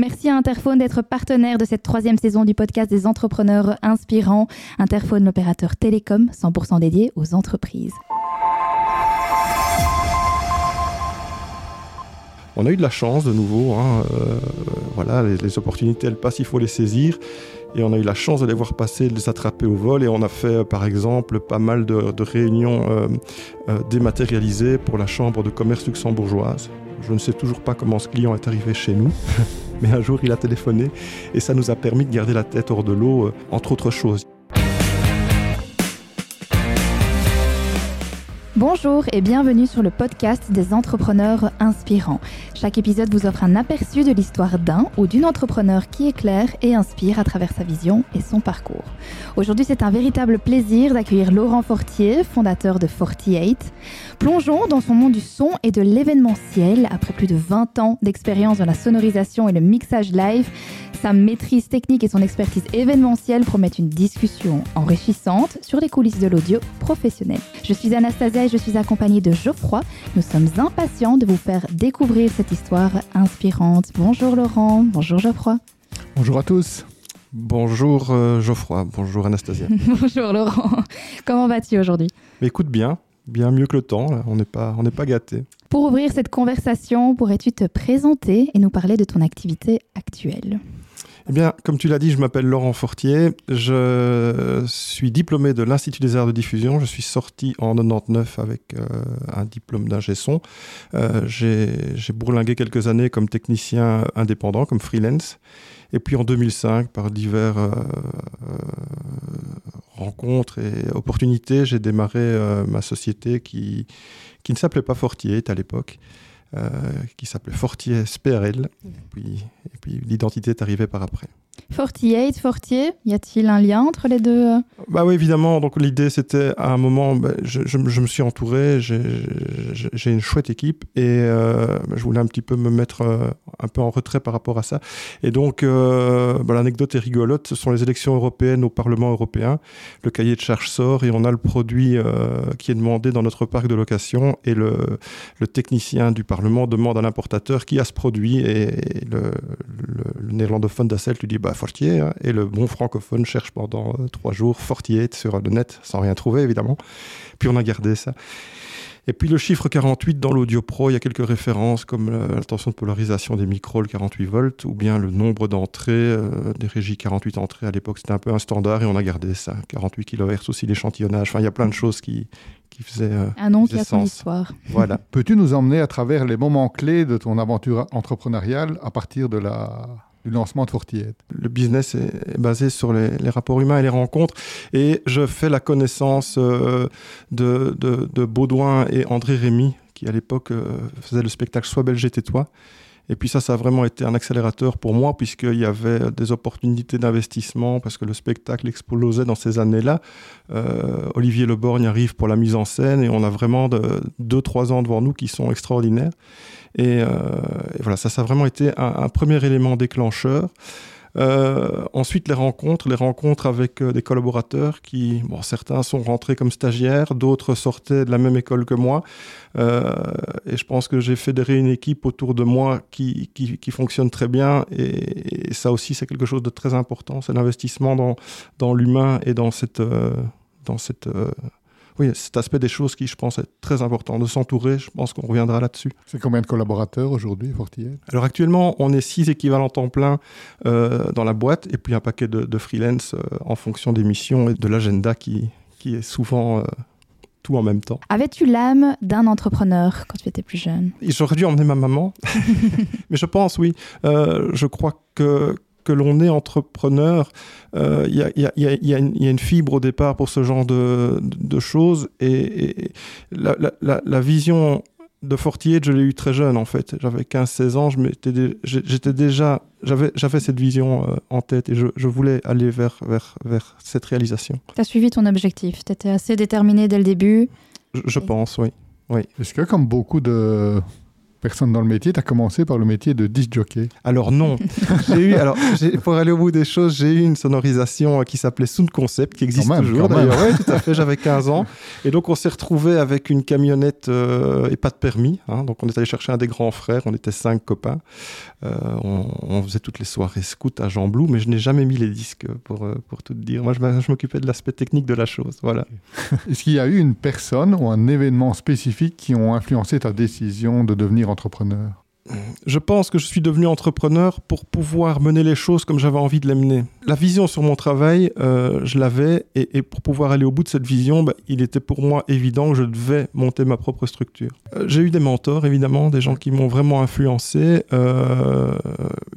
Merci à Interphone d'être partenaire de cette troisième saison du podcast des entrepreneurs inspirants. Interphone, l'opérateur télécom 100% dédié aux entreprises. On a eu de la chance de nouveau. Hein, euh, voilà, les, opportunités, elles passent, il faut les saisir. Et on a eu la chance de les voir passer, de les attraper au vol. Et on a fait, par exemple, pas mal de, réunions euh, euh, dématérialisées pour la Chambre de commerce luxembourgeoise. Je ne sais toujours pas comment ce client est arrivé chez nous. mais un jour il a téléphoné et ça nous a permis de garder la tête hors de l'eau, euh, entre autres choses. Bonjour et bienvenue sur le podcast des entrepreneurs inspirants. Chaque épisode vous offre un aperçu de l'histoire d'un ou d'une entrepreneur qui éclaire et inspire à travers sa vision et son parcours. Aujourd'hui, c'est un véritable plaisir d'accueillir Laurent Fortier, fondateur de 48. Plongeons dans son monde du son et de l'événementiel. Après plus de 20 ans d'expérience dans la sonorisation et le mixage live, sa maîtrise technique et son expertise événementielle promettent une discussion enrichissante sur les coulisses de l'audio professionnel. Je suis Anastasia je suis accompagnée de Geoffroy. Nous sommes impatients de vous faire découvrir cette histoire inspirante. Bonjour Laurent, bonjour Geoffroy. Bonjour à tous. Bonjour euh, Geoffroy, bonjour Anastasia. bonjour Laurent. Comment vas-tu aujourd'hui? Écoute bien, bien mieux que le temps, on n'est pas, on pas gâté. Pour ouvrir cette conversation, pourrais-tu te présenter et nous parler de ton activité actuelle? Eh bien, comme tu l'as dit, je m'appelle Laurent Fortier. Je suis diplômé de l'Institut des arts de diffusion. Je suis sorti en 99 avec euh, un diplôme d'ingé son. Euh, j'ai bourlingué quelques années comme technicien indépendant, comme freelance. Et puis en 2005, par divers euh, rencontres et opportunités, j'ai démarré ma société qui, qui ne s'appelait pas Fortier à l'époque. Euh, qui s'appelait Fortier SPRL. Et puis, et puis l'identité est arrivée par après. 48, Fortier, y a-t-il un lien entre les deux euh Bah oui, évidemment. Donc l'idée, c'était à un moment, bah, je, me suis entouré, j'ai une chouette équipe et euh, je voulais un petit peu me mettre euh, un peu en retrait par rapport à ça. Et donc, bah, l'anecdote est rigolote. Ce sont les élections européennes au Parlement européen. Le cahier de charge sort et on a le produit qui est demandé dans notre parc de location et le, technicien du Parlement demande à l'importateur qui a ce produit et, le, le, néerlandophone d'Assel lui dit bah, Fortier. Hein, et le bon francophone cherche pendant euh, trois jours Fortier sur le net, sans rien trouver évidemment. Puis on a gardé ça. Et puis le chiffre 48 dans l'audio pro, il y a quelques références comme l'attention de polarisation des micros, le 48 volts, ou bien le nombre d'entrées, euh, des régies 48 entrées à l'époque, c'était un peu un standard et on a gardé ça. 48 kHz aussi l'échantillonnage. Enfin, il y a plein de choses qui, qui faisaient. Euh, un nom qui a son histoire. Voilà. Peux-tu nous emmener à travers les moments clés de ton aventure entrepreneuriale à partir de la lancement de Fortier. Le business est basé sur les, rapports humains et les rencontres. Et je fais la connaissance euh, de, de, Baudouin et André Rémy, qui à l'époque euh, faisaient le spectacle Sois belge et tais-toi. Et puis ça, ça a vraiment été un accélérateur pour moi, puisqu'il y avait des opportunités d'investissement, parce que le spectacle explosait dans ces années-là. Euh, Olivier Leborgne arrive pour la mise en scène, et on a vraiment deux, trois ans devant nous qui sont extraordinaires. Et, euh, voilà, ça, ça a vraiment été un, premier élément déclencheur. Euh, ensuite, les rencontres, les rencontres avec euh, des collaborateurs qui, bon, certains sont rentrés comme stagiaires, d'autres sortaient de la même école que moi. et je pense que j'ai fédéré une équipe autour de moi qui, qui, fonctionne très bien. Et, ça aussi, c'est quelque chose de très important. C'est l'investissement dans, dans l'humain et dans cette, dans cette oui, cet aspect des choses qui, je pense, est très important. De s'entourer, je pense qu'on reviendra là-dessus. C'est combien de collaborateurs aujourd'hui, Fortier? Alors actuellement, on est six équivalents temps plein euh, dans la boîte et puis un paquet de, freelance euh, en fonction des missions et de l'agenda qui, qui est souvent... Euh, tout en même temps. Avais-tu l'âme d'un entrepreneur quand tu étais plus jeune? J'aurais dû emmener ma maman, mais je pense oui. je crois que que l'on est entrepreneur, il y, a, une fibre au départ pour ce genre de, choses. Et, la, vision de Fortier, je l'ai eu très jeune en fait. J'avais 15-16 ans, j'étais déjà, j'avais cette vision euh, en tête et je, voulais aller vers, vers, vers cette réalisation. Tu as suivi ton objectif, tu étais assez déterminé dès le début Je, pense, oui. oui. Est-ce que comme beaucoup de personne dans le métier, tu as commencé par le métier de disc jockey. Alors non, j'ai eu, alors pour aller au bout des choses, j'ai eu une sonorisation qui s'appelait Sound Concept, qui existe toujours d'ailleurs. Oui, tout à fait, j'avais 15 ans. Et donc on s'est retrouvé avec une camionnette euh, et pas de permis. Hein. donc on est allé chercher un des grands frères, on était cinq copains. Euh, on, faisait toutes les soirées scout à Jean Blou, mais je n'ai jamais mis les disques pour, euh, pour tout dire. Moi, je, je m'occupais de l'aspect technique de la chose. Voilà. Est-ce qu'il y a eu une personne ou un événement spécifique qui ont influencé ta décision de devenir entrepreneur je pense que je suis devenu entrepreneur pour pouvoir mener les choses comme j'avais envie de les mener. La vision sur mon travail, euh, je l'avais, et, pour pouvoir aller au bout de cette vision, bah, il était pour moi évident que je devais monter ma propre structure. Euh, j'ai eu des mentors, évidemment, des gens qui m'ont vraiment influencé. Il euh,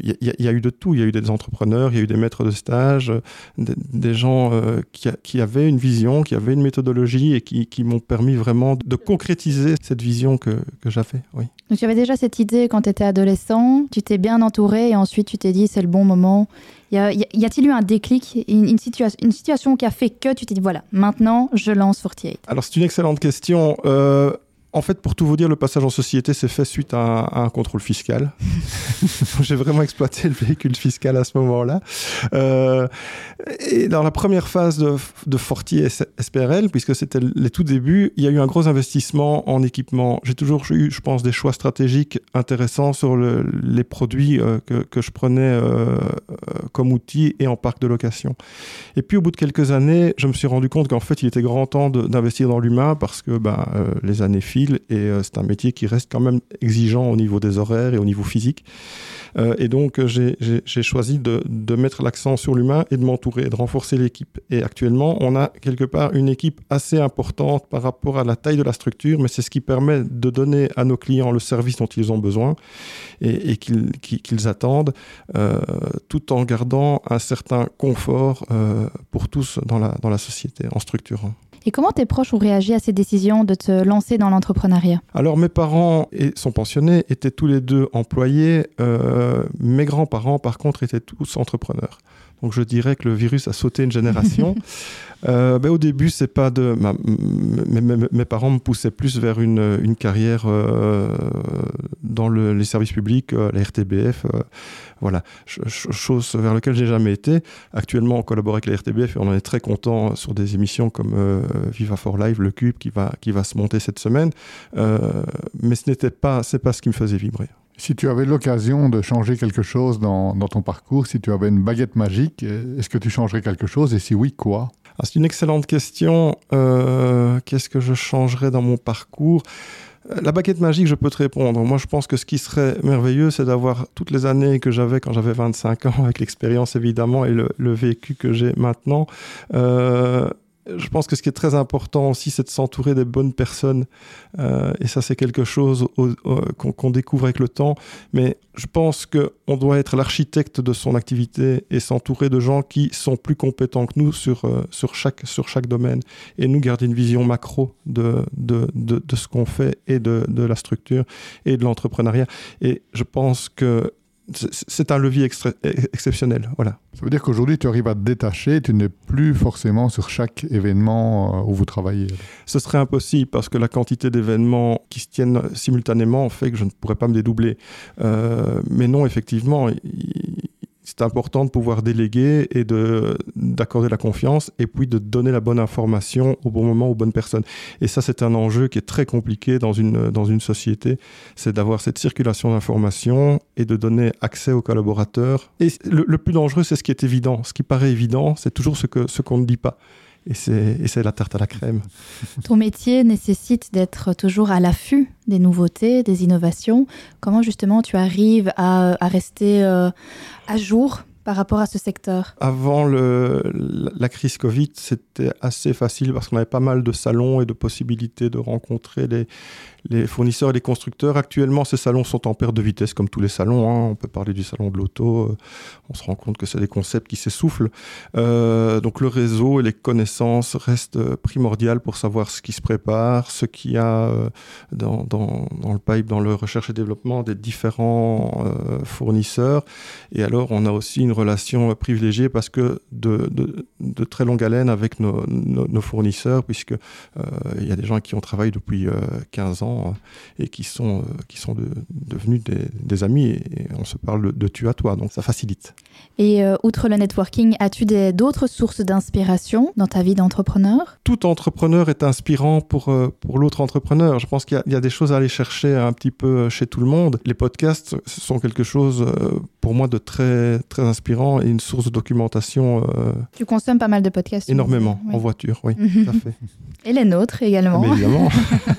y, a eu de tout. Il y a eu des entrepreneurs, il y a eu des maîtres de stage, des, gens qui, avaient une vision, qui avaient une méthodologie et qui, m'ont permis vraiment de concrétiser cette vision que, que j'avais. Oui. Donc tu avais déjà cette idée quand tu étais adolescent, tu t'es bien entouré et ensuite tu t'es dit c'est le bon moment. Y a-t-il eu un déclic, une, situation qui a fait que tu t'es dit voilà, maintenant je lance 48 Alors c'est une excellente question. Euh, en fait, pour tout vous dire, le passage en société s'est fait suite à un, contrôle fiscal. J'ai vraiment exploité le véhicule fiscal à ce moment-là. Euh, et dans la première phase de, de Fortier SPRL, puisque c'était les tout débuts, il y a eu un gros investissement en équipement. J'ai toujours eu, je pense, des choix stratégiques intéressants sur les produits euh, que, je prenais euh, comme outil et en parc de location. Et puis, au bout de quelques années, je me suis rendu compte qu'en fait, il était grand temps d'investir dans l'humain parce que ben, les années et euh, c'est un métier qui reste quand même exigeant au niveau des horaires et au niveau physique. Euh, et donc, euh, j'ai choisi de, mettre l'accent sur l'humain et de m'entourer, de renforcer l'équipe. Et actuellement, on a quelque part une équipe assez importante par rapport à la taille de la structure, mais c'est ce qui permet de donner à nos clients le service dont ils ont besoin et, qu'ils attendent, tout en gardant un certain confort pour tous dans la société, en structurant. Et comment tes proches ont réagi à cette décision de te lancer dans l'entrepreneuriat? Alors mes parents sont pensionnés, étaient tous les deux employés. Euh, mes grands-parents, par contre, étaient tous entrepreneurs. Donc je dirais que le virus a sauté une génération. euh, ben, au début, c'est pas de. mes, parents me poussaient plus vers une, une carrière euh, dans le, les services publics, la RTBF. Euh, voilà, chose vers laquelle j'ai jamais été. Actuellement, on collabore avec la RTBF et on en est très content sur des émissions comme euh, Viva for Live, Le Cube, qui va, qui va se monter cette semaine. mais ce n'était pas, c'est pas ce qui me faisait vibrer. Si tu avais l'occasion de changer quelque chose dans, ton parcours, si tu avais une baguette magique, est-ce que tu changerais quelque chose? Et si oui, quoi? Ah, C'est une excellente question. Euh, qu'est-ce que je changerais dans mon parcours? euh, la baguette magique, je peux te répondre. Moi, je pense que ce qui serait merveilleux, c'est d'avoir toutes les années que j'avais quand j'avais 25 ans, avec l'expérience évidemment et le, vécu que j'ai maintenant, euh, je pense que ce qui est très important aussi, c'est de s'entourer des bonnes personnes. Euh, et ça, c'est quelque chose qu'on découvre avec le temps. Mais je pense qu'on doit être l'architecte de son activité et s'entourer de gens qui sont plus compétents que nous sur, euh, sur, chaque, sur chaque domaine. Et nous garder une vision macro de, de, de, de ce qu'on fait et de, de la structure et de l'entrepreneuriat. Et je pense que c'est un levier exceptionnel. Voilà. Ça veut dire qu'aujourd'hui, tu arrives à te détacher, tu n'es plus forcément sur chaque événement euh, où vous travaillez. Ce serait impossible parce que la quantité d'événements qui se tiennent simultanément fait que je ne pourrais pas me dédoubler. Euh, mais non, effectivement, c'est important de pouvoir déléguer et d'accorder la confiance et puis de donner la bonne information au bon moment aux bonnes personnes. Et ça, c'est un enjeu qui est très compliqué dans une, dans une société, c'est d'avoir cette circulation d'informations et de donner accès aux collaborateurs. Et le, plus dangereux, c'est ce qui est évident. Ce qui paraît évident, c'est toujours ce qu'on ce qu'on ne dit pas et c'est la tarte à la crème. Ton métier nécessite d'être toujours à l'affût des nouveautés, des innovations. Comment justement tu arrives à, à rester euh, à jour par rapport à ce secteur? Avant le, la crise Covid, c'était assez facile parce qu'on avait pas mal de salons et de possibilités de rencontrer les, les fournisseurs et les constructeurs. Actuellement, ces salons sont en perte de vitesse, comme tous les salons. Hein. On peut parler du salon de l'auto. Euh, on se rend compte que c'est des concepts qui s'essoufflent. Euh, donc le réseau et les connaissances restent euh, primordiales pour savoir ce qui se prépare, ce qu'il y a dans, le pipe, dans le recherche et développement des différents fournisseurs. Et alors, on a aussi une relation privilégiée parce que de, très longue haleine avec nos, nos, fournisseurs, puisque il y a des gens qui ont travaillé depuis 15 ans et qui sont, qui sont devenus des, des, amis et, on se parle de, tu à toi, donc ça facilite. Et outre le networking, as-tu d'autres sources d'inspiration dans ta vie d'entrepreneur? Tout entrepreneur est inspirant pour, pour l'autre entrepreneur. Je pense qu'il y, y, a des choses à aller chercher un petit peu chez tout le monde. Les podcasts sont quelque chose euh, pour moi de très, très inspirant et une source de documentation. Euh, tu consommes pas mal de podcasts Énormément, en voiture, oui, tout à fait. Et les nôtres également. évidemment.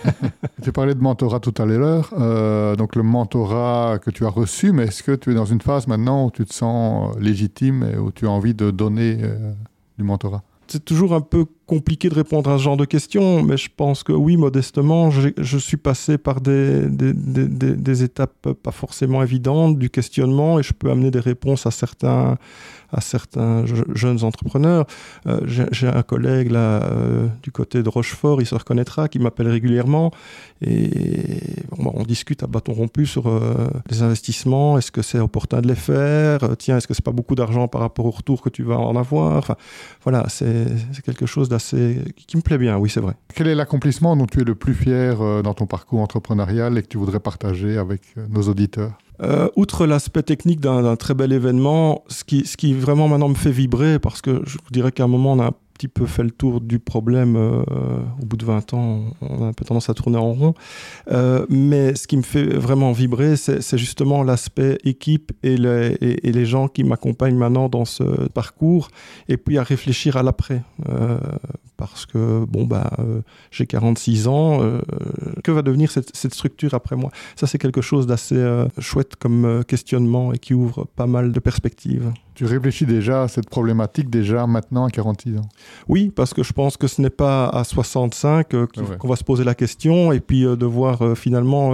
tu parlais de mentorat tout à l'heure, euh, donc le mentorat que tu as reçu, mais est-ce que tu es dans une phase maintenant où tu te sens légitime et où tu as envie de donner du mentorat? C'est toujours un peu compliqué de répondre à ce genre de questions, mais je pense que oui, modestement, je suis passé par des, des, des, des, étapes pas forcément évidentes du questionnement et je peux amener des réponses à certains, à certains jeunes entrepreneurs. Euh, j'ai un collègue là euh, du côté de Rochefort, il se reconnaîtra, qui m'appelle régulièrement et on discute à bâton rompu sur euh, les investissements. Est-ce que c'est opportun de les faire Tiens, est-ce que c'est pas beaucoup d'argent par rapport au retour que tu vas en avoir Enfin, voilà, c'est quelque chose d'assez qui me plaît bien. Oui, c'est vrai. Quel est l'accomplissement dont tu es le plus fier dans ton parcours entrepreneurial et que tu voudrais partager avec nos auditeurs? Euh, outre l'aspect technique d'un très bel événement, ce qui, ce qui vraiment maintenant me fait vibrer, parce que je vous dirais qu'à un moment, on a petit peu fait le tour du problème. Euh, au bout de 20 ans, on a un peu tendance à tourner en rond. Euh, mais ce qui me fait vraiment vibrer, c'est justement l'aspect équipe et les, gens qui m'accompagnent maintenant dans ce parcours, et puis à réfléchir à l'après parce que bon bah euh, j'ai 46 ans, euh, que va devenir cette, structure après moi? Ça c'est quelque chose d'assez euh, chouette comme questionnement et qui ouvre pas mal de perspectives. Tu réfléchis déjà à cette problématique déjà maintenant à 46 ans Oui, parce que je pense que ce n'est pas à 65 qu'on va se poser la question et puis devoir finalement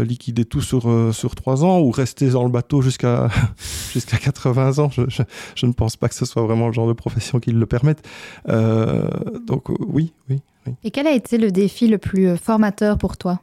liquider tout sur, sur 3 ans ou rester dans le bateau jusqu'à jusqu'à 80 ans. Je, je, ne pense pas que ce soit vraiment le genre de profession qui le permette. Euh, donc oui, oui, Et quel a été le défi le plus euh, formateur pour toi?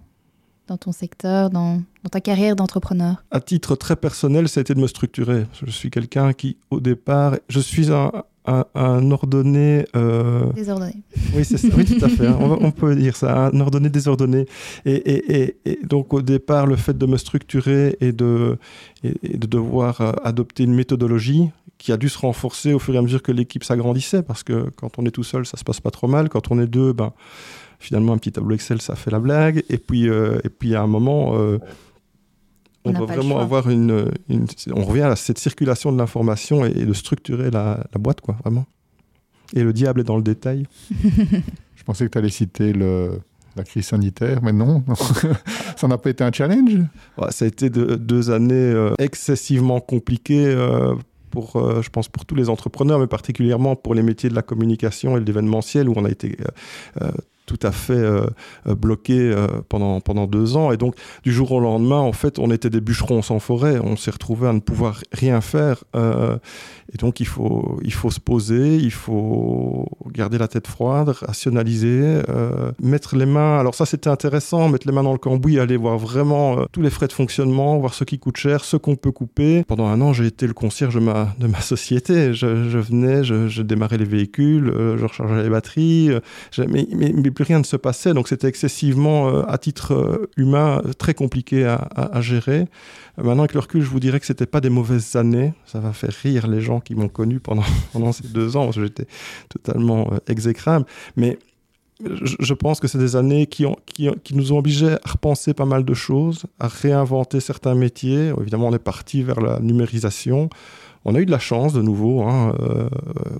Dans ton secteur, dans, ta carrière d'entrepreneur? À titre très personnel, ça a été de me structurer. Je suis quelqu'un qui, au départ, je suis un, un, ordonné. Euh... Désordonné. Oui, c'est ça. Oui, tout à fait. Hein. On, peut dire ça, un ordonné désordonné. Et, et, et, donc, au départ, le fait de me structurer et de, et, de devoir euh, adopter une méthodologie qui a dû se renforcer au fur et à mesure que l'équipe s'agrandissait, parce que quand on est tout seul, ça se passe pas trop mal. Quand on est deux, ben, finalement, un petit tableau Excel, ça fait la blague. Et puis, euh, et puis à un moment, euh, on, doit vraiment avoir une, On revient à cette circulation de l'information et, de structurer la, boîte, quoi, vraiment. Et le diable est dans le détail. Je pensais que tu allais citer le, la crise sanitaire, mais non, ça n'a pas été un challenge? ça a été deux années euh, excessivement compliquées pour, euh, je pense, pour tous les entrepreneurs, mais particulièrement pour les métiers de la communication et de l'événementiel, où on a été euh, euh, tout à fait euh, euh, bloqué euh, pendant, pendant deux ans. Et donc, du jour au lendemain, en fait, on était des bûcherons sans forêt. On s'est retrouvé à ne pouvoir rien faire. et donc, il faut, il faut se poser, il faut garder la tête froide, rationaliser, mettre les mains. Alors, ça, c'était intéressant, mettre les mains dans le cambouis, aller voir vraiment tous les frais de fonctionnement, voir ce qui coûte cher, ce qu'on peut couper. Pendant un an, j'ai été le concierge de ma, société. Je, venais, je, démarrais les véhicules, je rechargeais les batteries. Plus rien ne se passait, donc c'était excessivement, euh, à titre euh, humain, très compliqué à, gérer. Maintenant, avec le recul, je vous dirais que c'était pas des mauvaises années. Ça va faire rire les gens qui m'ont connu pendant, pendant ces deux ans, j'étais totalement euh, exécrable. Mais je, pense que c'est des années qui, ont, qui, nous ont obligés à repenser pas mal de choses, à réinventer certains métiers. Évidemment, on est parti vers la numérisation. On a eu de la chance de nouveau. Hein,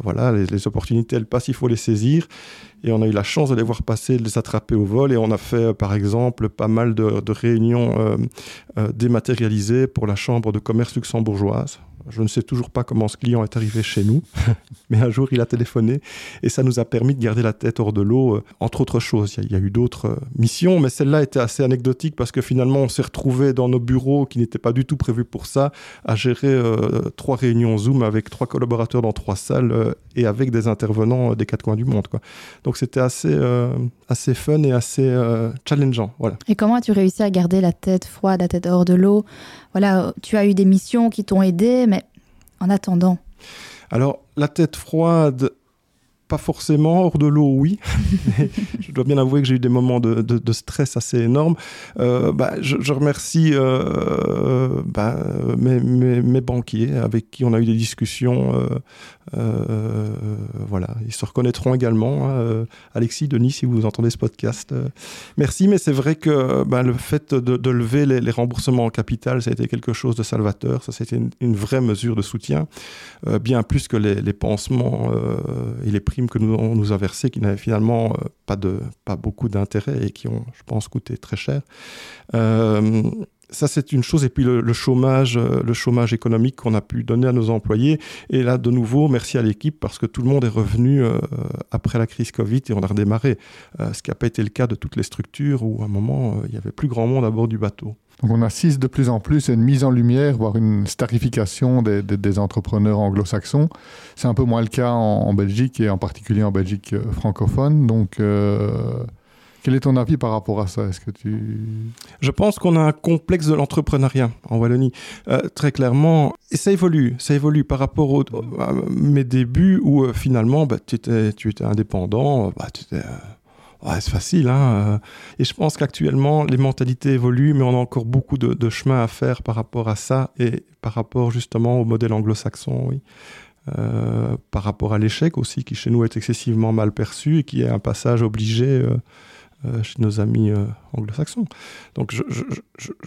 voilà, les, opportunités, elles passent, il faut les saisir. Et on a eu la chance de les voir passer, de les attraper au vol. Et on a fait, euh, par exemple, pas mal de, réunions euh, euh, dématérialisées pour la Chambre de commerce luxembourgeoise. Je ne sais toujours pas comment ce client est arrivé chez nous, mais un jour il a téléphoné et ça nous a permis de garder la tête hors de l'eau, euh, entre autres choses. Il y, a, eu d'autres euh, missions, mais celle-là était assez anecdotique parce que finalement on s'est retrouvé dans nos bureaux qui n'étaient pas du tout prévus pour ça, à gérer euh, trois réunions Zoom avec trois collaborateurs dans trois salles et avec des intervenants des quatre coins du monde. Donc c'était assez, assez fun et assez challengeant. Voilà. Et comment as-tu réussi à garder la tête froide, la tête hors de l'eau? Voilà, tu as eu des missions qui t'ont aidé, en attendant Alors, la tête froide, pas forcément, hors de l'eau, oui. je dois bien avouer que j'ai eu des moments de, de, stress assez énormes. Euh, bah, je, je, remercie euh, bah, mes, mes, mes, banquiers avec qui on a eu des discussions euh, voilà, ils se reconnaîtront également. Euh, Alexis, Denis, si vous entendez ce podcast, euh, merci. Mais c'est vrai que ben, le fait de, lever les, remboursements en capital, ça a été quelque chose de salvateur. Ça, c'était une, vraie mesure de soutien, bien plus que les, pansements et les primes que nous, on nous a versées, qui n'avaient finalement pas, de, pas beaucoup d'intérêt et qui ont, je pense, coûté très cher ça c'est une chose et puis le, chômage euh, le chômage économique qu'on a pu donner à nos employés et là de nouveau merci à l'équipe parce que tout le monde est revenu euh, après la crise Covid et on a redémarré euh, ce qui n'a pas été le cas de toutes les structures où à un moment il y avait plus grand monde à bord du bateau donc on assiste de plus en plus à une mise en lumière, voire une starification des, des, entrepreneurs anglo-saxons. C'est un peu moins le cas en, Belgique et en particulier en Belgique francophone. Donc quel est ton avis par rapport à ça? Est-ce que tu Je pense qu'on a un complexe de l'entrepreneuriat en Wallonie. Euh, très clairement, et ça évolue. Ça évolue par rapport à mes débuts où euh, finalement, bah, tu, étais, indépendant. Bah, euh, c'est facile. Hein et je pense qu'actuellement, les mentalités évoluent, mais on a encore beaucoup de, chemin à faire par rapport à ça et par rapport justement au modèle anglo-saxon. Par rapport à l'échec aussi, qui chez nous est excessivement mal perçu et qui est un passage obligé chez nos amis euh, anglo-saxons. Donc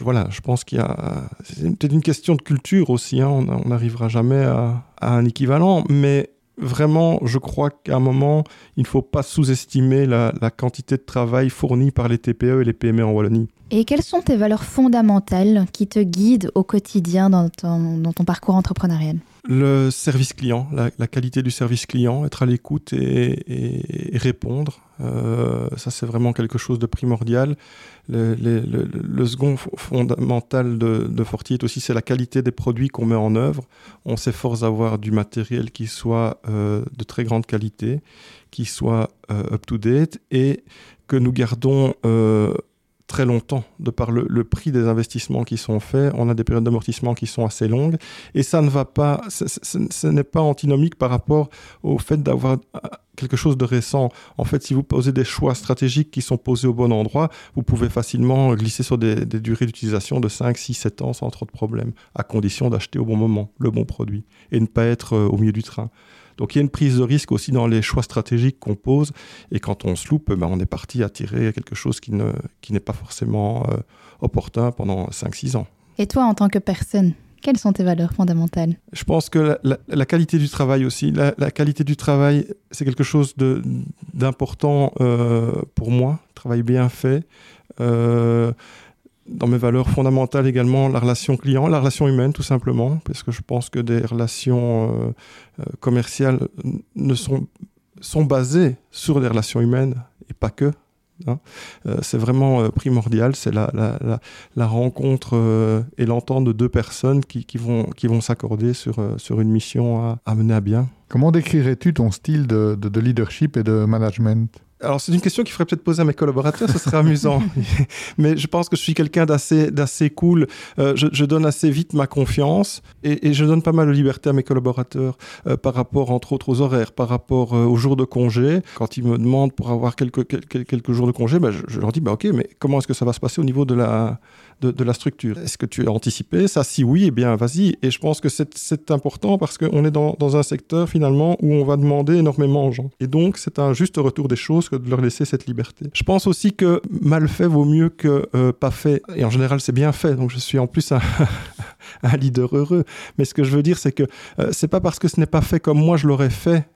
voilà, je pense qu'il y a... C'est peut-être une question de culture aussi, hein. on n'arrivera jamais à, un équivalent, mais vraiment, je crois qu'à un moment, il ne faut pas sous-estimer la, quantité de travail fournie par les TPE et les PME en Wallonie. Et quelles sont tes valeurs fondamentales qui te guident au quotidien dans ton parcours entrepreneurial? Le service client, la, qualité du service client, être à l'écoute et, répondre. Euh, ça, c'est vraiment quelque chose de primordial. Le, second fondamental de, de Fortier aussi, c'est la qualité des produits qu'on met en œuvre. On s'efforce d'avoir du matériel qui soit euh, de très grande qualité, qui soit euh, up-to-date et que nous gardons très longtemps de par le, prix des investissements qui sont faits. On a des périodes d'amortissement qui sont assez longues et ça ne va pas, ce n'est pas antinomique par rapport au fait d'avoir euh, quelque chose de récent. En fait, si vous posez des choix stratégiques qui sont posés au bon endroit, vous pouvez facilement glisser sur des, des durées d'utilisation de 5, 6, 7 ans sans trop de problèmes, à condition d'acheter au bon moment le bon produit et ne pas être euh, au milieu du train. Donc il y a une prise de risque aussi dans les choix stratégiques qu'on pose. Et quand on se loupe, ben, on est parti à tirer quelque chose qui, ne, qui n'est pas forcément euh, opportun pendant 5-6 ans. Et toi, en tant que personne, quelles sont tes valeurs fondamentales? Je pense que la, qualité du travail aussi, la, qualité du travail, c'est quelque chose d'important euh, pour moi, travail bien fait. Euh, dans mes valeurs fondamentales également la relation client, la relation humaine tout simplement, parce que je pense que des relations euh, euh, commerciales ne sont, sont basées sur des relations humaines et pas que. Hein. Euh, c'est vraiment primordial, c'est la, la, la, rencontre et l'entente de deux personnes qui, qui vont, qui vont s'accorder sur, sur une mission à, mener à bien. Comment décrirais-tu ton style de, de leadership et de management? Alors c'est une question qu'il faudrait peut-être poser à mes collaborateurs, ce serait amusant. Mais je pense que je suis quelqu'un d'assez, d'assez cool. Euh, je, donne assez vite ma confiance et, je donne pas mal de liberté à mes collaborateurs euh, par rapport entre autres aux horaires, par rapport euh, aux jours de congé. Quand ils me demandent pour avoir quelques, quelques, quelques jours de congé, bah, je, leur dis bah, ok, mais comment est-ce que ça va se passer au niveau de la, de, la structure Est-ce que tu as anticipé ça? Si oui, eh bien vas-y. Et je pense que c'est, important parce qu'on est dans, un secteur finalement où on va demander énormément aux gens. Et donc c'est un juste retour des choses que de leur laisser cette liberté. Je pense aussi que mal fait vaut mieux que euh, pas fait. Et en général, c'est bien fait. Donc je suis en plus un, un leader heureux. Mais ce que je veux dire, c'est que euh, c'est pas parce que ce n'est pas fait comme moi je l'aurais fait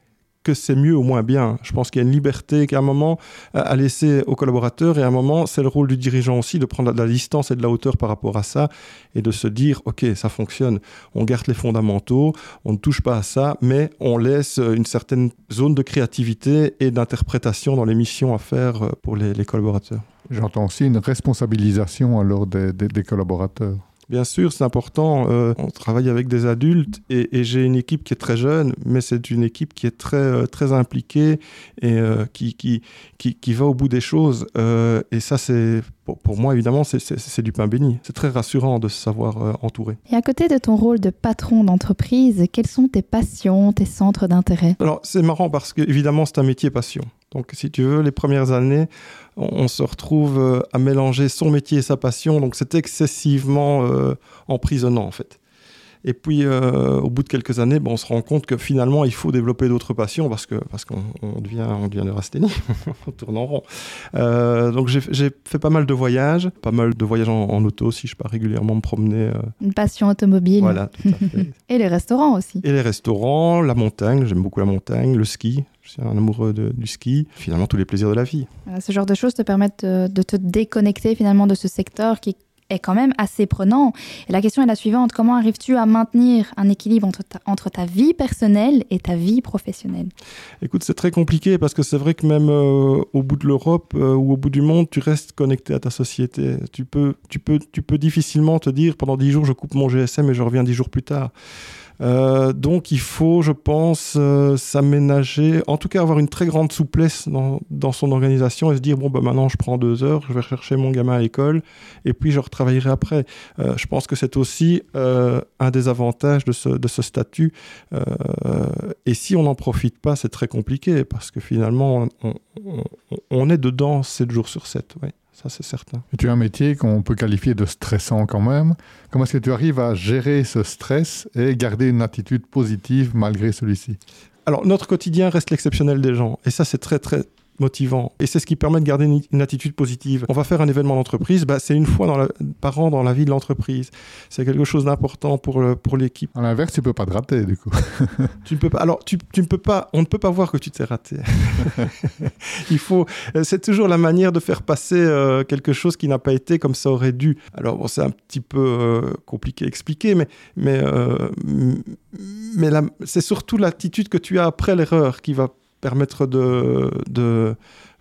que c'est mieux ou moins bien. Je pense qu'il y a une liberté qu'à un moment à laisser aux collaborateurs et à un moment c'est le rôle du dirigeant aussi de prendre de la distance et de la hauteur par rapport à ça et de se dire ok ça fonctionne, on garde les fondamentaux, on ne touche pas à ça mais on laisse une certaine zone de créativité et d'interprétation dans les missions à faire pour les, collaborateurs. J'entends aussi une responsabilisation alors des collaborateurs. Bien sûr, c'est important. Euh, on travaille avec des adultes et, et j'ai une équipe qui est très jeune, mais c'est une équipe qui est très, euh, très impliquée et euh, qui, qui, qui, qui, va au bout des choses. Euh, et ça, c'est pour, pour, moi, évidemment, c'est du pain béni. C'est très rassurant de se savoir euh, entouré. Et à côté de ton rôle de patron d'entreprise, quelles sont tes passions, tes centres d'intérêt? Alors, c'est marrant parce que, évidemment, c'est un métier passion. Donc, si tu veux, les premières années, on, se retrouve euh, à mélanger son métier et sa passion. Donc, c'est excessivement euh, emprisonnant, en fait. Et puis, euh, au bout de quelques années, bon, on se rend compte que finalement, il faut développer d'autres passions parce que parce qu'on on devient, on devient neurasthénie, on tourne en rond. Euh, donc, j'ai fait pas mal de voyages, pas mal de voyages en, en auto aussi. Je pars régulièrement me promener. Euh... Une passion automobile. Voilà, tout à fait. Et les restaurants aussi. Et les restaurants, la montagne. J'aime beaucoup la montagne, le ski. Je suis un amoureux de, du ski. Finalement, tous les plaisirs de la vie. Ce genre de choses te permettent de, de te déconnecter finalement de ce secteur qui est quand même assez prenant. Et la question est la suivante, comment arrives-tu à maintenir un équilibre entre ta, entre ta vie personnelle et ta vie professionnelle? Écoute, c'est très compliqué parce que c'est vrai que même euh, au bout de l'Europe euh, ou au bout du monde, tu restes connecté à ta société. Tu peux, tu peux, tu peux difficilement te dire pendant 10 jours, je coupe mon GSM et je reviens 10 jours plus tard. Euh, donc il faut, je pense, euh, s'aménager, en tout cas avoir une très grande souplesse dans, dans son organisation et se dire, bon, bah, maintenant je prends deux heures, je vais chercher mon gamin à l'école et puis je retravaillerai après. Euh, je pense que c'est aussi un des avantages de ce, de ce statut. Et si on n'en profite pas, c'est très compliqué parce que finalement, on, on, est dedans 7 jours sur 7. Ouais ça c'est certain. Et tu as un métier qu'on peut qualifier de stressant quand même. Comment est-ce que tu arrives à gérer ce stress et garder une attitude positive malgré celui-ci? Alors notre quotidien reste l'exceptionnel des gens et ça c'est très très motivant. Et c'est ce qui permet de garder une, une, attitude positive. On va faire un événement d'entreprise, bah, c'est une fois dans la, par an dans la vie de l'entreprise. C'est quelque chose d'important pour, le, pour l'équipe. À l'inverse, tu peux pas te rater, du coup. tu ne peux pas. Alors, tu, tu ne peux pas. On ne peut pas voir que tu t'es raté. Il faut. euh, C'est toujours la manière de faire passer euh, quelque chose qui n'a pas été comme ça aurait dû. Alors, bon, c'est un petit peu euh, compliqué à expliquer, mais mais euh, mais c'est surtout l'attitude que tu as après l'erreur qui va permettre de, de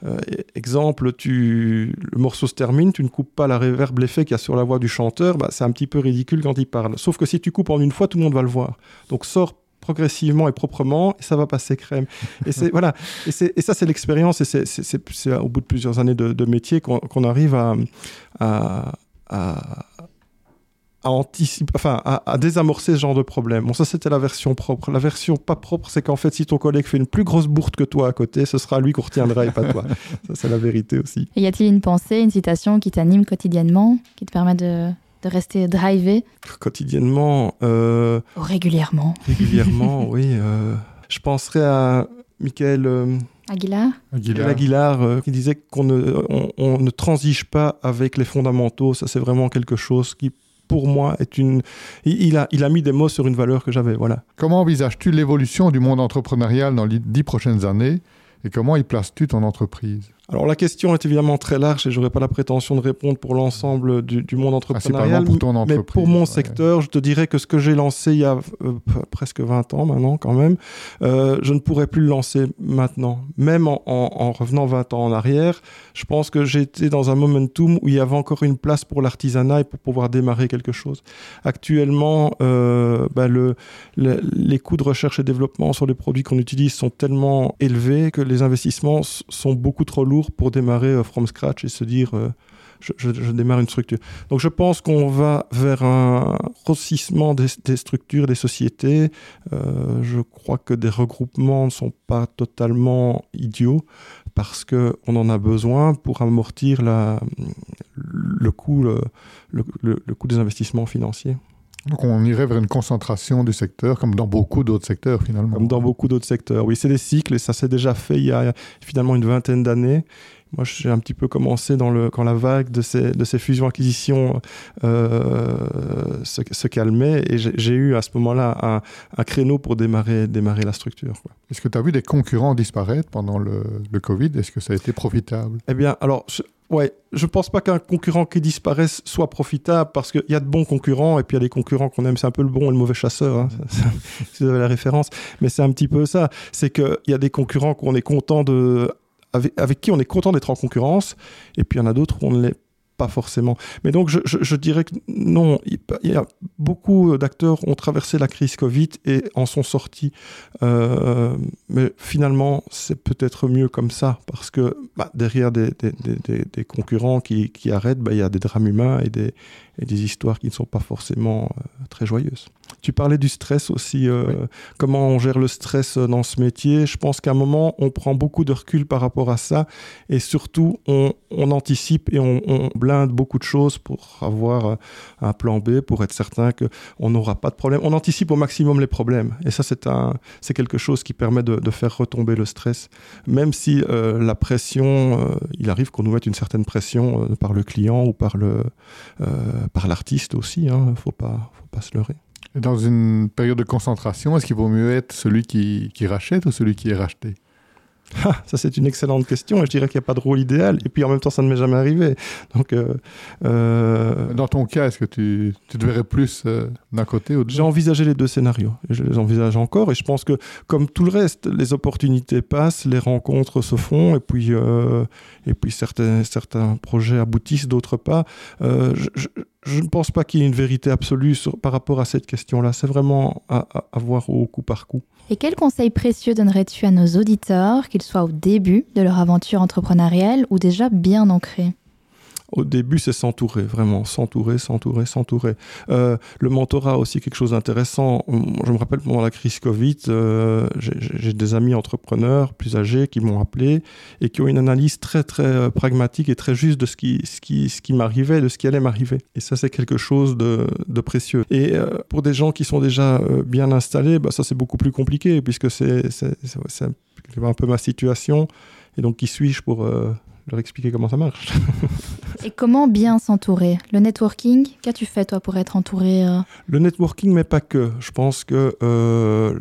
euh, exemple tu le morceau se termine tu ne coupes pas la réverb l'effet qu'il y a sur la voix du chanteur bah, c'est un petit peu ridicule quand il parle. Sauf que si tu coupes en une fois tout le monde va le voir. Donc sort progressivement et proprement ça va passer crème. Et voilà. Et, et ça c'est l'expérience et c'est au bout de plusieurs années de, métier qu'on qu arrive à à anticiper, enfin, à, à désamorcer ce genre de problème. Bon, ça, c'était la version propre. La version pas propre, c'est qu'en fait, si ton collègue fait une plus grosse bourde que toi à côté, ce sera lui qu'on retiendra et pas toi. Ça, c'est la vérité aussi. Et y a-t-il une pensée, une citation qui t'anime quotidiennement, qui te permet de, de rester drivé? Quotidiennement. Euh, régulièrement. Régulièrement, oui. Euh, je penserais à Michael. Euh, Aguilar Aguilar, Aguilar euh, qui disait qu'on ne, on, on ne transige pas avec les fondamentaux. Ça, c'est vraiment quelque chose qui pour moi est une il a il a mis des mots sur une valeur que j'avais voilà. Comment envisages-tu l'évolution du monde entrepreneurial dans les dix prochaines années et comment y places-tu ton entreprise? Alors la question est évidemment très large et j'aurais pas la prétention de répondre pour l'ensemble du, du monde entrepreneurial pour ton mais pour mon ouais. secteur je te dirais que ce que j'ai lancé il y a euh, presque 20 ans maintenant quand même euh, je ne pourrais plus le lancer maintenant même en, en, en revenant 20 ans en arrière je pense que j'étais dans un momentum où il y avait encore une place pour l'artisanat et pour pouvoir démarrer quelque chose actuellement euh, bah, le, le les coûts de recherche et développement sur les produits qu'on utilise sont tellement élevés que les investissements sont beaucoup trop lourds pour démarrer euh, from scratch et se dire euh, je, démarre une structure. Donc je pense qu'on va vers un grossissement des, structures, des sociétés. Euh, je crois que des regroupements ne sont pas totalement idiots parce qu'on en a besoin pour amortir le coût des investissements financiers. Donc on irait vers une concentration du secteur, comme dans beaucoup d'autres secteurs finalement. Comme dans beaucoup d'autres secteurs. Oui, c'est des cycles et ça s'est déjà fait il y a finalement une vingtaine d'années. Moi, j'ai un petit peu commencé dans le, quand la vague de ces, de ces fusions-acquisitions euh, se, se calmait et j'ai eu à ce moment-là un, un créneau pour démarrer, démarrer la structure. Est-ce que tu as vu des concurrents disparaître pendant le, le Covid? Est-ce que ça a été profitable? Eh bien, alors, je, Ouais, je pense pas qu'un concurrent qui disparaisse soit profitable parce qu'il y a de bons concurrents et puis il y a des concurrents qu'on aime, c'est un peu le bon et le mauvais chasseur, hein, si vous avez la référence. Mais c'est un petit peu ça, c'est qu'il y a des concurrents qu'on est content de avec, qui on est content d'être en concurrence et puis il y en a d'autres où on ne l'est pas forcément. Mais donc, je, dirais que non, il, y a beaucoup d'acteurs ont traversé la crise Covid et en sont sortis. Euh, mais finalement, c'est peut-être mieux comme ça, parce que bah, derrière des, concurrents qui, qui arrêtent, bah, il y a des drames humains et des, et des histoires qui ne sont pas forcément euh, très joyeuses. Tu parlais du stress aussi, euh, oui. comment on gère le stress dans ce métier. Je pense qu'à un moment, on prend beaucoup de recul par rapport à ça et surtout, on, on anticipe et on, on, blinde beaucoup de choses pour avoir euh, un plan B, pour être certain qu'on n'aura pas de problème. On anticipe au maximum les problèmes et ça, c'est quelque chose qui permet de, de, faire retomber le stress. Même si euh, la pression, euh, il arrive qu'on nous mette une certaine pression euh, par le client ou par le euh, par l'artiste aussi, il hein, ne faut pas, faut pas se leurrer. Dans une période de concentration, est-ce qu'il vaut mieux être celui qui, qui rachète ou celui qui est racheté? Ah, ça, c'est une excellente question. Et je dirais qu'il n'y a pas de rôle idéal. Et puis, en même temps, ça ne m'est jamais arrivé. Donc, euh, euh... Dans ton cas, est-ce que tu, tu te verrais plus euh, d'un côté ou de J'ai envisagé les deux scénarios. Je les envisage encore. Et je pense que, comme tout le reste, les opportunités passent, les rencontres se font. Et puis, et puis certains, certains projets aboutissent, d'autres pas. Je, je, je ne pense pas qu'il y ait une vérité absolue par rapport à cette question-là. C'est vraiment à, voir au coup par coup. Et quels conseils précieux donnerais-tu à nos auditeurs, qu'ils soient au début de leur aventure entrepreneuriale ou déjà bien ancrés? Au début, c'est s'entourer, vraiment, s'entourer, s'entourer, s'entourer. Euh, le mentorat aussi quelque chose d'intéressant. Je me rappelle pendant la crise Covid, euh, j'ai des amis entrepreneurs plus âgés qui m'ont appelé et qui ont une analyse très très euh, pragmatique et très juste de ce qui ce qui ce qui m'arrivait, de ce qui allait m'arriver. Et ça, c'est quelque chose de, de précieux. Et pour des gens qui sont déjà bien installés, bah, ça c'est beaucoup plus compliqué puisque c'est un peu ma situation. Et donc, qui suis-je pour leur expliquer comment ça marche. Et comment bien s'entourer? Le networking, qu'as-tu fait toi pour être entouré euh... Le networking, mais pas que. Je pense que euh,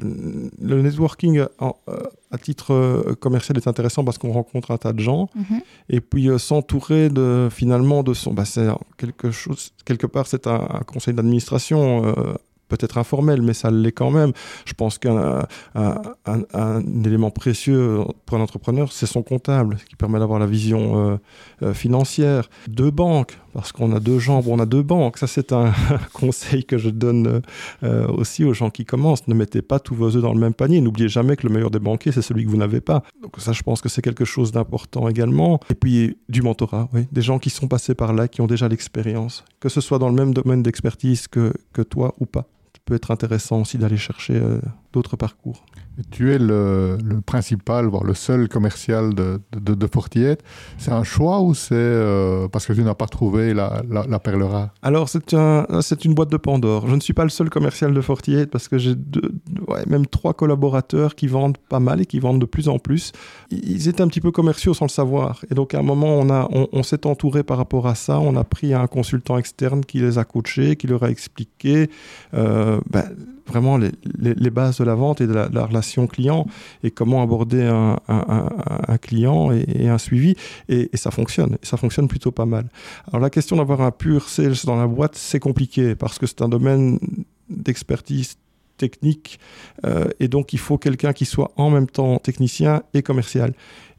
le networking en, euh, à titre commercial est intéressant parce qu'on rencontre un tas de gens. Mm -hmm. Et puis euh, s'entourer de finalement de son, bah, c'est quelque chose quelque part c'est un, un conseil d'administration peut-être informel, mais ça l'est quand même. Je pense qu'un un, un, un, élément précieux pour un entrepreneur, c'est son comptable, qui permet d'avoir la vision euh, euh, financière. Deux banques, parce qu'on a deux jambes, on a deux banques. Ça, c'est un conseil que je donne euh, aussi aux gens qui commencent. Ne mettez pas tous vos œufs dans le même panier. N'oubliez jamais que le meilleur des banquiers, c'est celui que vous n'avez pas. Donc ça, je pense que c'est quelque chose d'important également. Et puis, du mentorat. Des gens qui sont passés par là, qui ont déjà l'expérience, que ce soit dans le même domaine d'expertise que, que toi ou pas peut être intéressant aussi d'aller chercher euh, d'autres parcours. Tu es le, le, principal, voire le seul commercial de, de, de Fortiette. C'est un choix ou c'est euh, parce que tu n'as pas trouvé la, la, la perle rare? Alors, c'est un, une boîte de Pandore. Je ne suis pas le seul commercial de Fortiette parce que j'ai ouais, même trois collaborateurs qui vendent pas mal et qui vendent de plus en plus. Ils étaient un petit peu commerciaux sans le savoir. Et donc, à un moment, on, a, on, on s'est entouré par rapport à ça. On a pris un consultant externe qui les a coachés, qui leur a expliqué euh, ben, vraiment les, bases de la vente et de la, relation client et comment aborder un, client et, un suivi. Et, ça fonctionne. Ça fonctionne plutôt pas mal. Alors la question d'avoir un pur sales dans la boîte c'est compliqué parce que c'est un domaine d'expertise technique euh, et donc il faut quelqu'un qui soit en même temps technicien et commercial.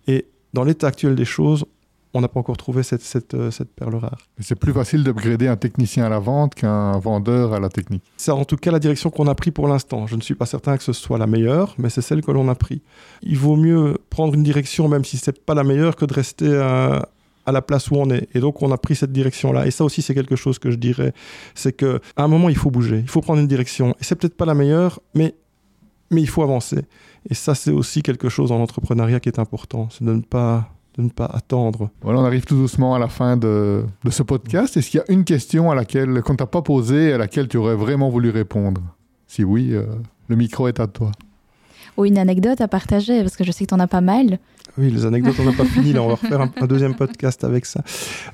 Et dans l'état actuel des choses on n'a pas encore trouvé cette, cette, euh, cette perle rare. C'est plus facile d'upgrader un technicien à la vente qu'un vendeur à la technique. C'est en tout cas la direction qu'on a pris pour l'instant. Je ne suis pas certain que ce soit la meilleure, mais c'est celle que l'on a pris. Il vaut mieux prendre une direction, même si ce n'est pas la meilleure, que de rester à, à la place où on est. Et donc on a pris cette direction-là. Et ça aussi, c'est quelque chose que je dirais, c'est qu'à un moment, il faut bouger, il faut prendre une direction. Et c'est peut-être pas la meilleure, mais, mais il faut avancer. Et ça, c'est aussi quelque chose dans l'entrepreneuriat qui est important, c'est de ne pas de ne pas attendre. Voilà, on arrive tout doucement à la fin de, de ce podcast. Est-ce qu'il y a une question à laquelle qu'on t'a pas posée, à laquelle tu aurais vraiment voulu répondre? Si oui, euh, le micro est à toi. Ou une anecdote à partager, parce que je sais que tu en as pas mal. Oui, les anecdotes, on n'a pas fini. Là, on va refaire un, un, deuxième podcast avec ça.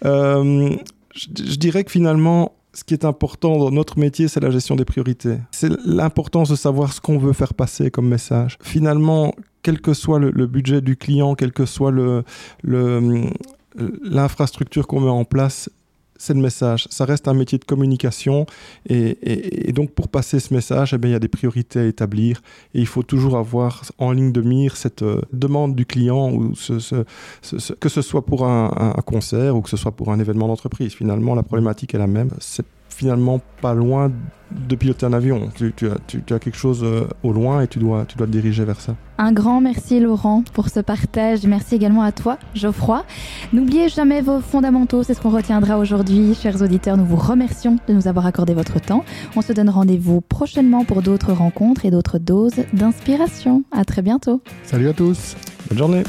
Euh, je, je dirais que finalement, ce qui est important dans notre métier, c'est la gestion des priorités. C'est l'importance de savoir ce qu'on veut faire passer comme message. Finalement, quel que soit le, le budget du client, quel que soit l'infrastructure qu'on met en place, c'est le message. Ça reste un métier de communication. Et, donc, pour passer ce message, eh bien, il y a des priorités à établir. Et il faut toujours avoir en ligne de mire cette euh, demande du client, ou que ce soit pour un, concert ou que ce soit pour un événement d'entreprise. Finalement, la problématique est la même. Finalement pas loin de piloter un avion. Tu, as, quelque chose euh, au loin et tu dois, tu dois te diriger vers ça. Un grand merci Laurent pour ce partage. Merci également à toi Geoffroy. N'oubliez jamais vos fondamentaux, c'est ce qu'on retiendra aujourd'hui. Chers auditeurs, nous vous remercions de nous avoir accordé votre temps. On se donne rendez-vous prochainement pour d'autres rencontres et d'autres doses d'inspiration. À très bientôt. Salut à tous. Bonne journée.